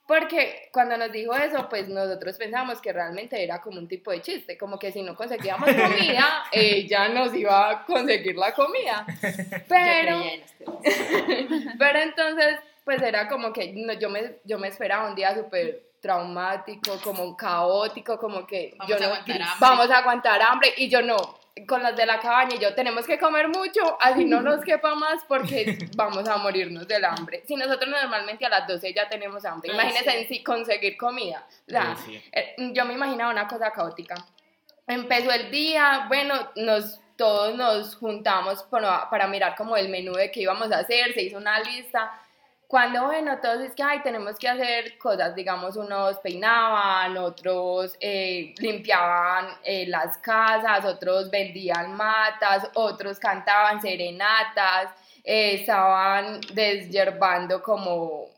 Porque cuando nos dijo eso, pues nosotros pensamos que realmente era como un tipo de chiste, como que si no conseguíamos comida, ella nos iba a conseguir la comida. Pero, Yo creía en ustedes. pero entonces, pues era como que no, yo, me, yo me esperaba un día súper traumático, como caótico, como que Vamos yo no, vamos a aguantar hambre y yo no, con los de la cabaña y yo tenemos que comer mucho, así no nos quepa más porque vamos a morirnos del hambre. Si nosotros normalmente a las 12 ya tenemos hambre, Ay, imagínense en sí conseguir comida. O sea, Sí, sí. eh, yo me imaginaba una cosa caótica. Empezó el día, bueno, nos todos nos juntamos para, para mirar como el menú de qué íbamos a hacer, se hizo una lista. Cuando, bueno, todos es que, ay, tenemos que hacer cosas, digamos, unos peinaban, otros eh, limpiaban eh, las casas, otros vendían matas, otros cantaban serenatas, eh, estaban desyerbando como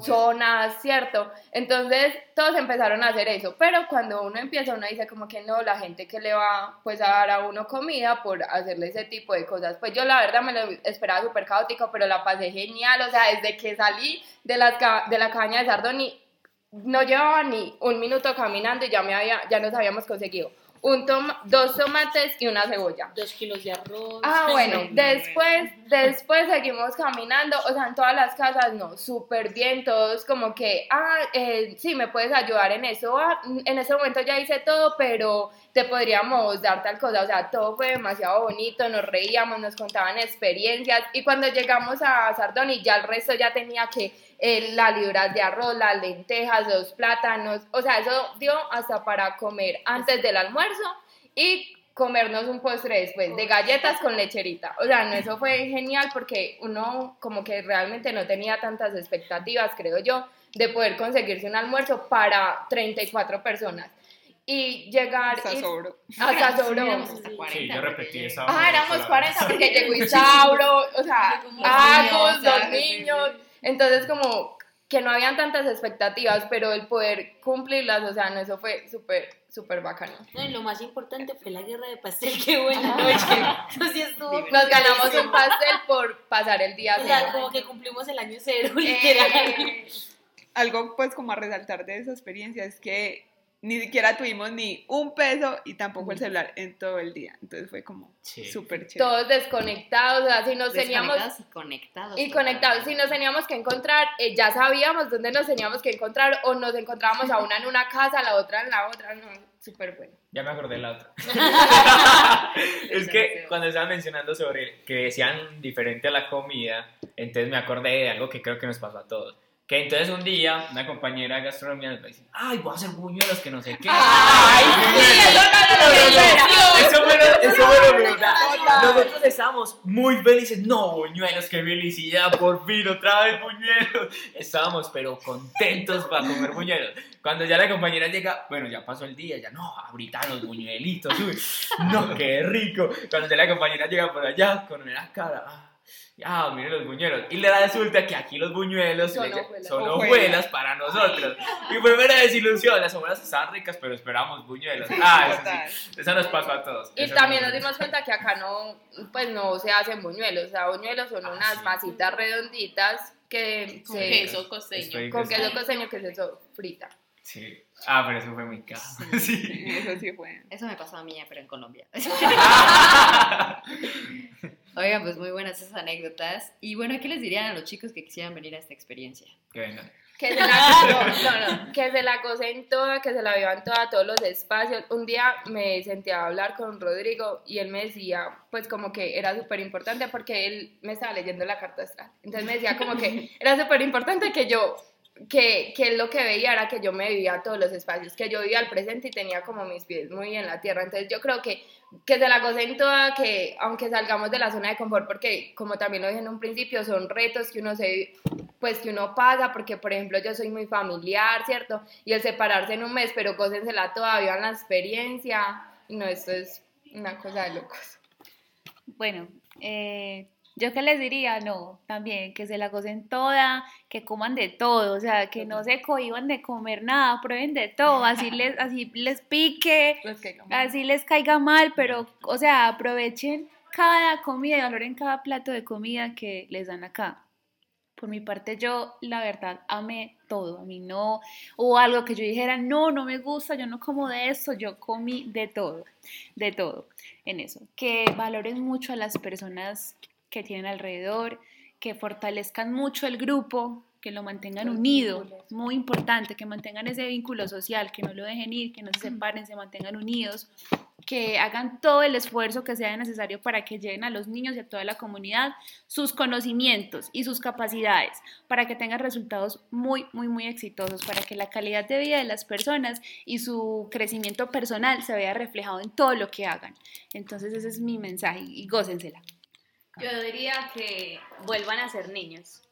zonas, ¿cierto? Entonces todos empezaron a hacer eso, pero cuando uno empieza uno dice como que no, la gente que le va pues a dar a uno comida por hacerle ese tipo de cosas, pues yo la verdad me lo esperaba súper caótico, pero la pasé genial, o sea, desde que salí de, ca- de la cabaña de Sardoni no llevaba ni un minuto caminando y ya, me había, ya nos habíamos conseguido un toma- dos tomates y una cebolla. Dos kilos de arroz. Ah, bueno, después, después seguimos caminando, o sea, en todas las casas, no, súper bien, todos como que, ah, eh, sí, me puedes ayudar en eso, ah, en ese momento ya hice todo, pero te podríamos dar tal cosa, o sea, todo fue demasiado bonito, nos reíamos, nos contaban experiencias, y cuando llegamos a Sardoni, ya el resto ya tenía que, eh, las libras de arroz, las lentejas, los plátanos, o sea, eso dio hasta para comer antes del almuerzo, y comernos un postre después de galletas con lecherita. O sea, no, eso fue genial porque uno como que realmente no tenía tantas expectativas, creo yo, de poder conseguirse un almuerzo para 34 personas. Y llegar... Hasta y- sobró. Hasta 40. Sí, yo repetí esa. Ah, éramos 40 porque llegó Isauro, o sea, Agus, los niños. Entonces, como que no habían tantas expectativas, pero el poder cumplirlas, o sea, no, eso fue súper, súper bacano. No, y lo más importante fue la guerra de pastel. Qué buena noche. Eso sí estuvo. Nos ganamos un pastel por pasar el día O sea, cero. como que cumplimos el año cero, literal. Eh, Algo pues como a resaltar de esa experiencia es que ni siquiera tuvimos ni un peso y tampoco el celular en todo el día. Entonces fue como Sí. súper chévere. Todos desconectados, o sea, si nos teníamos... Y conectados. Y conectados, si nos teníamos que encontrar, eh, ya sabíamos dónde nos teníamos que encontrar o nos encontrábamos a una en una casa, a la otra en la otra, no, súper bueno. Ya me acordé de la otra. es que cuando estaban mencionando sobre que decían diferente a la comida, entonces me acordé de algo que creo que nos pasó a todos. Que entonces un día una compañera de gastronomía nos dice, ay, voy a hacer buñuelos que no sé qué. ¡Ay! Eso fue lo. Nosotros estábamos muy felices. No, buñuelos, qué felicidad, por fin, otra vez buñuelos. Estábamos, pero contentos para comer buñuelos. Cuando ya la compañera llega, bueno, ya pasó el día, ya no, ahorita los buñuelitos, uy, no, qué rico. Cuando ya la compañera llega por allá con una cara, ah, miren los buñuelos. Y le resulta que aquí los buñuelos Son le- hojuelas. son Hojuelas. hojuelas para nosotros. Y fue una desilusión, las hojuelas estaban ricas, pero esperamos buñuelos. Ah, eso sí. Eso nos pasó a todos. Y Eso también nos- dimos cuenta que acá no, pues no se hacen buñuelos, o sea, buñuelos son Ah, unas sí. masitas redonditas que Con se... queso costeño. Estoy- Con queso costeño que se frita. Sí. Ah, pero eso fue muy caro. Sí. Eso sí fue. Eso me pasó a mí, pero en Colombia. Oigan, pues muy buenas esas anécdotas. Y bueno, ¿qué les dirían a los chicos que quisieran venir a esta experiencia? Que vengan. Que se la, no, no, no, que se la gocen toda, que se la vivan toda, todos los espacios. Un día me senté a hablar con Rodrigo y él me decía, pues como que era súper importante porque él me estaba leyendo la carta astral. Entonces me decía como que era súper importante que yo, que, que lo que veía era que yo me vivía todos los espacios, que yo vivía al presente y tenía como mis pies muy en la tierra. Entonces yo creo que, que se la gocen toda, que aunque salgamos de la zona de confort, porque como también lo dije en un principio, son retos que uno se pues que uno pasa, porque por ejemplo yo soy muy familiar, ¿cierto? Y el separarse en un mes, pero gócensela toda, vivan la experiencia, no, esto es una cosa de locos. Bueno, eh, yo qué les diría, no, también que se la gocen toda, que coman de todo, o sea, que no se cohiban de comer nada, prueben de todo, así les, así les pique, que así les caiga mal, pero, o sea, aprovechen cada comida y valoren cada plato de comida que les dan acá. Por mi parte, yo la verdad amé todo. A mí no hubo algo que yo dijera, no, no me gusta, yo no como de eso. Yo comí de todo, de todo en eso. Que valoren mucho a las personas que tienen alrededor, que fortalezcan mucho el grupo, que lo mantengan Los unido. vínculos. Muy importante, que mantengan ese vínculo social, que no lo dejen ir, que no se separen, se mantengan unidos que hagan todo el esfuerzo que sea necesario para que lleguen a los niños y a toda la comunidad sus conocimientos y sus capacidades, para que tengan resultados muy, muy, muy exitosos, para que la calidad de vida de las personas y su crecimiento personal se vea reflejado en todo lo que hagan. Entonces ese es mi mensaje y gócensela. Yo diría que vuelvan a ser niños.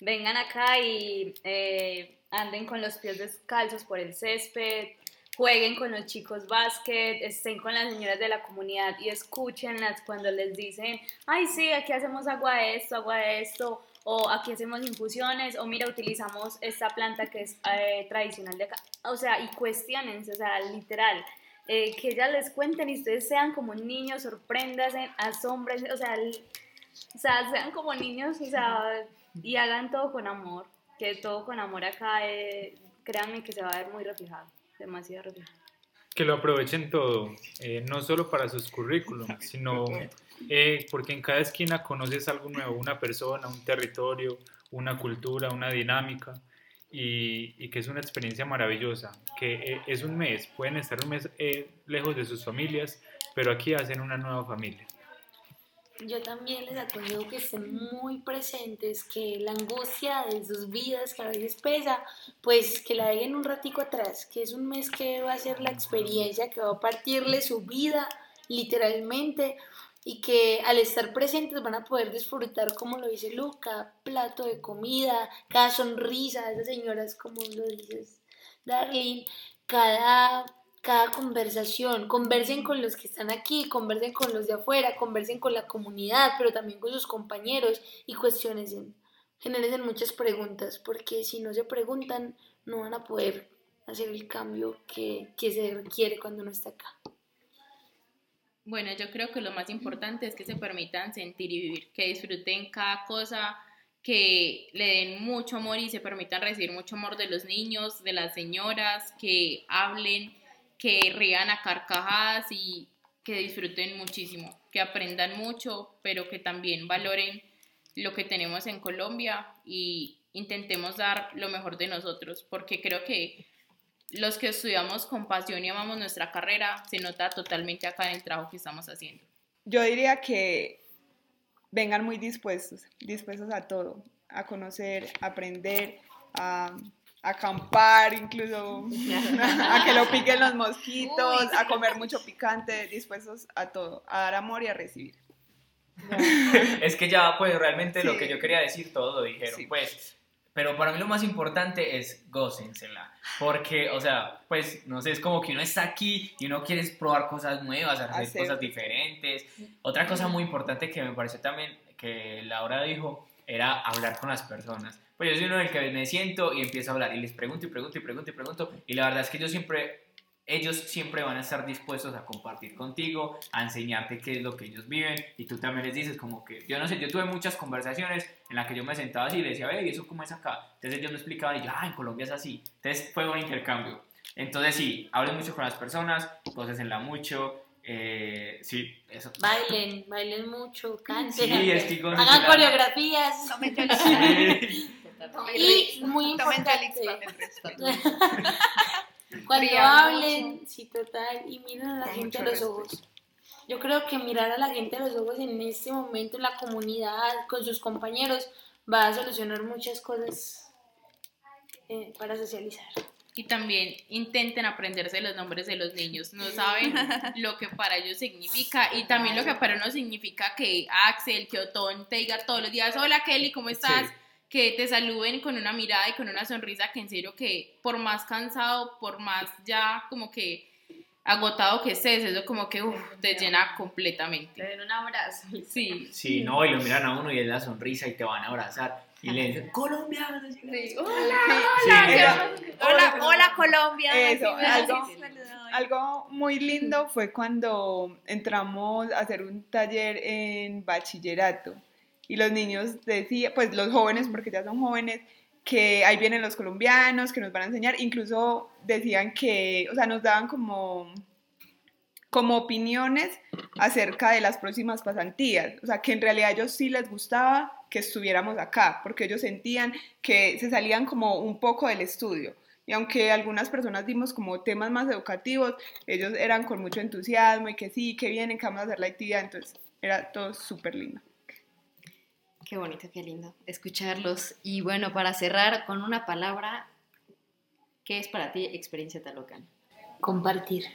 Vengan acá y eh, anden con los pies descalzos por el césped, jueguen con los chicos básquet, estén con las señoras de la comunidad y escúchenlas cuando les dicen, ay sí, aquí hacemos agua de esto, agua de esto, o aquí hacemos infusiones, o mira, utilizamos esta planta que es eh, tradicional de acá. O sea, y cuestionense, o sea, literal. eh, que ellas les cuenten y ustedes sean como niños, sorpréndanse, asómbrense, o sea, o sea, sean como niños, o sea, y hagan todo con amor, que todo con amor acá, eh, créanme que se va a ver muy reflejado, demasiado reflejado. que lo aprovechen todo, eh, no solo para sus currículums, sino eh, porque en cada esquina conoces algo nuevo, una persona, un territorio, una cultura, una dinámica, y, y que es una experiencia maravillosa, que eh, es un mes, pueden estar un mes eh, lejos de sus familias, pero aquí hacen una nueva familia. Yo también les aconsejo que estén muy presentes, que la angustia de sus vidas que a veces pesa, pues que la dejen un ratico atrás, que es un mes que va a ser la experiencia, que va a partirle su vida literalmente y que al estar presentes van a poder disfrutar, como lo dice Luca, plato de comida, cada sonrisa de esas señoras, como lo dices, Darlene, cada cada conversación, conversen con los que están aquí, conversen con los de afuera, conversen con la comunidad, pero también con sus compañeros y cuestiones, generen muchas preguntas, porque si no se preguntan no van a poder hacer el cambio que, que se requiere cuando uno está acá. Bueno, yo creo que lo más importante es que se permitan sentir y vivir, que disfruten cada cosa, que le den mucho amor y se permitan recibir mucho amor de los niños, de las señoras, que hablen, que rían a carcajadas y que disfruten muchísimo, que aprendan mucho, pero que también valoren lo que tenemos en Colombia y intentemos dar lo mejor de nosotros, porque creo que los que estudiamos con pasión y amamos nuestra carrera se nota totalmente acá en el trabajo que estamos haciendo. Yo diría que vengan muy dispuestos, dispuestos a todo, a conocer, a aprender, a acampar, incluso a que lo piquen los mosquitos, a comer mucho picante, dispuestos a todo, a dar amor y a recibir. es que ya, pues realmente lo Sí. que yo quería decir, todo lo dijeron, Sí. pues. Pero para mí lo más importante es gócensela. Porque, o sea, pues, no sé, es como que uno está aquí y uno quiere probar cosas nuevas, hacer Hacer. cosas diferentes. Otra cosa muy importante que me pareció también que Laura dijo era hablar con las personas. Pues yo soy uno del que me siento y empiezo a hablar y les pregunto y pregunto y pregunto y pregunto. Y la verdad es que yo siempre, ellos siempre van a estar dispuestos a compartir contigo, a enseñarte qué es lo que ellos viven. Y tú también les dices como que, yo no sé, yo tuve muchas conversaciones en las que yo me sentaba así y le decía, ve, ¿y eso cómo es acá? Entonces ellos me explicaban y yo, ah, en Colombia es así. Entonces fue un intercambio. Entonces sí, hablen mucho con las personas, la mucho. Eh, sí, eso. Bailen, bailen mucho, canten. Sí, es que con- Hagan coreografías. Tomen Yolix. Sí. Y muy importante, cuando hablen, sí, total, y miren a la gente a los ojos. Yo creo que mirar a la gente a los ojos en este momento en la comunidad, con sus compañeros, va a solucionar muchas cosas eh, para socializar. Y también intenten aprenderse los nombres de los niños. No saben lo que para ellos significa y también lo que para uno significa que Axel, que Otón te diga todos los días, hola Kelly, ¿cómo estás? Sí. Que te saluden con una mirada y con una sonrisa que en serio que por más cansado, por más ya como que agotado que estés, eso como que uf, te llena completamente. Le den un abrazo. Sí. Sí, no, y lo miran a uno y es la sonrisa y te van a abrazar. Y le dicen, colombiano. Sí, Era- Hola, hola Colombia. Eso. Algo muy lindo fue cuando entramos a hacer un taller en bachillerato y los niños decían, pues los jóvenes, porque ya son jóvenes, que ahí vienen los colombianos, que nos van a enseñar, incluso decían que, o sea, nos daban como, como opiniones acerca de las próximas pasantías, o sea, que en realidad a ellos sí les gustaba que estuviéramos acá, porque ellos sentían que se salían como un poco del estudio. Y aunque algunas personas dimos como temas más educativos, ellos eran con mucho entusiasmo y que sí, que vienen, que vamos a hacer la actividad, entonces era todo súper lindo. Qué bonito, qué lindo escucharlos. Y bueno, para cerrar con una palabra, ¿qué es para ti experiencia Talocan? Compartir.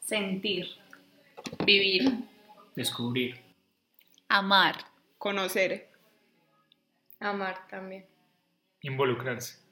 Sentir. Vivir. Descubrir. Amar. Conocer. Amar también. Involucrarse.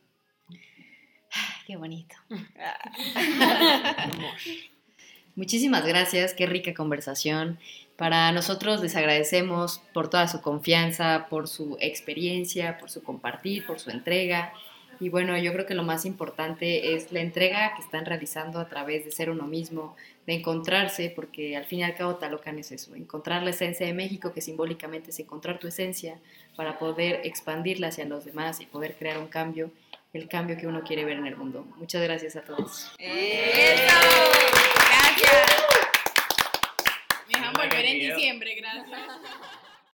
Qué bonito. Muchísimas gracias, qué rica conversación. Para nosotros les agradecemos por toda su confianza, por su experiencia, por su compartir, por su entrega. Y bueno, yo creo que lo más importante es la entrega que están realizando a través de ser uno mismo, de encontrarse, porque al fin y al cabo Talocan es eso, encontrar la esencia de México, que simbólicamente es encontrar tu esencia para poder expandirla hacia los demás y poder crear un cambio, el cambio que uno quiere ver en el mundo. Muchas gracias a todos. ¡Eso! Gracias. Me dejan volver en diciembre, gracias.